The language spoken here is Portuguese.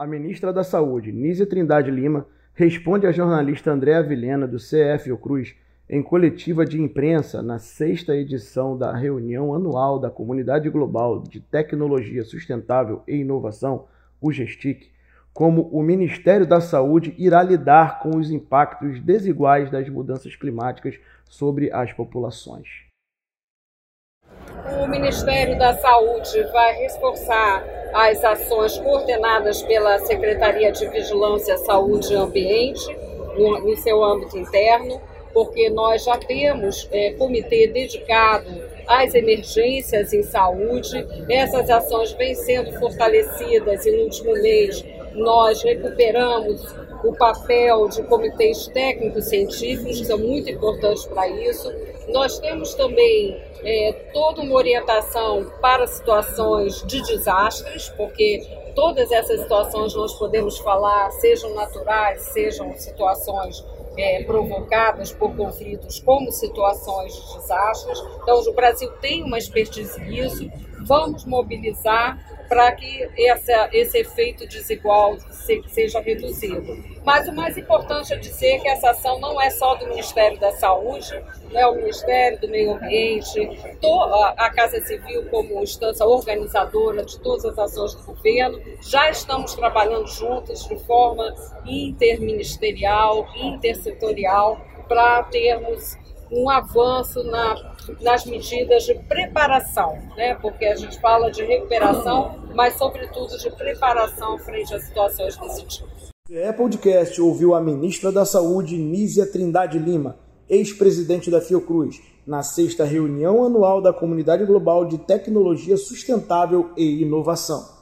A ministra da Saúde, Nízia Trindade Lima, responde à jornalista Andréa Vilhena, do CF Cruz, em coletiva de imprensa na sexta edição da reunião anual da Comunidade Global de Tecnologia Sustentável e Inovação, o GESTIC, como o Ministério da Saúde irá lidar com os impactos desiguais das mudanças climáticas sobre as populações. O Ministério da Saúde vai reforçar as ações coordenadas pela Secretaria de Vigilância, Saúde e Ambiente no, no seu âmbito interno, porque nós já temos é, comitê dedicado às emergências em saúde. Essas ações vêm sendo fortalecidas e no último mês nós recuperamos o papel de comitês técnicos científicos, que são muito importantes para isso. Nós temos também é, toda uma orientação para situações de desastres, porque todas essas situações nós podemos falar, sejam naturais, sejam situações é, provocadas por conflitos, como situações de desastres. Então, o Brasil tem uma expertise nisso, vamos mobilizar para que essa, esse efeito desigual se, seja reduzido. Mas o mais importante é dizer que essa ação não é só do Ministério da Saúde, né, o Ministério do Meio Ambiente, a Casa Civil como instância organizadora de todas as ações do governo, já estamos trabalhando juntos de forma interministerial, intersetorial, para termos um avanço na, nas medidas de preparação, né? porque a gente fala de recuperação, mas sobretudo de preparação frente a situações desse tipo. É podcast ouviu a ministra da Saúde, Nízia Trindade Lima, ex-presidente da Fiocruz, na sexta reunião anual da Comunidade Global de Tecnologia Sustentável e Inovação.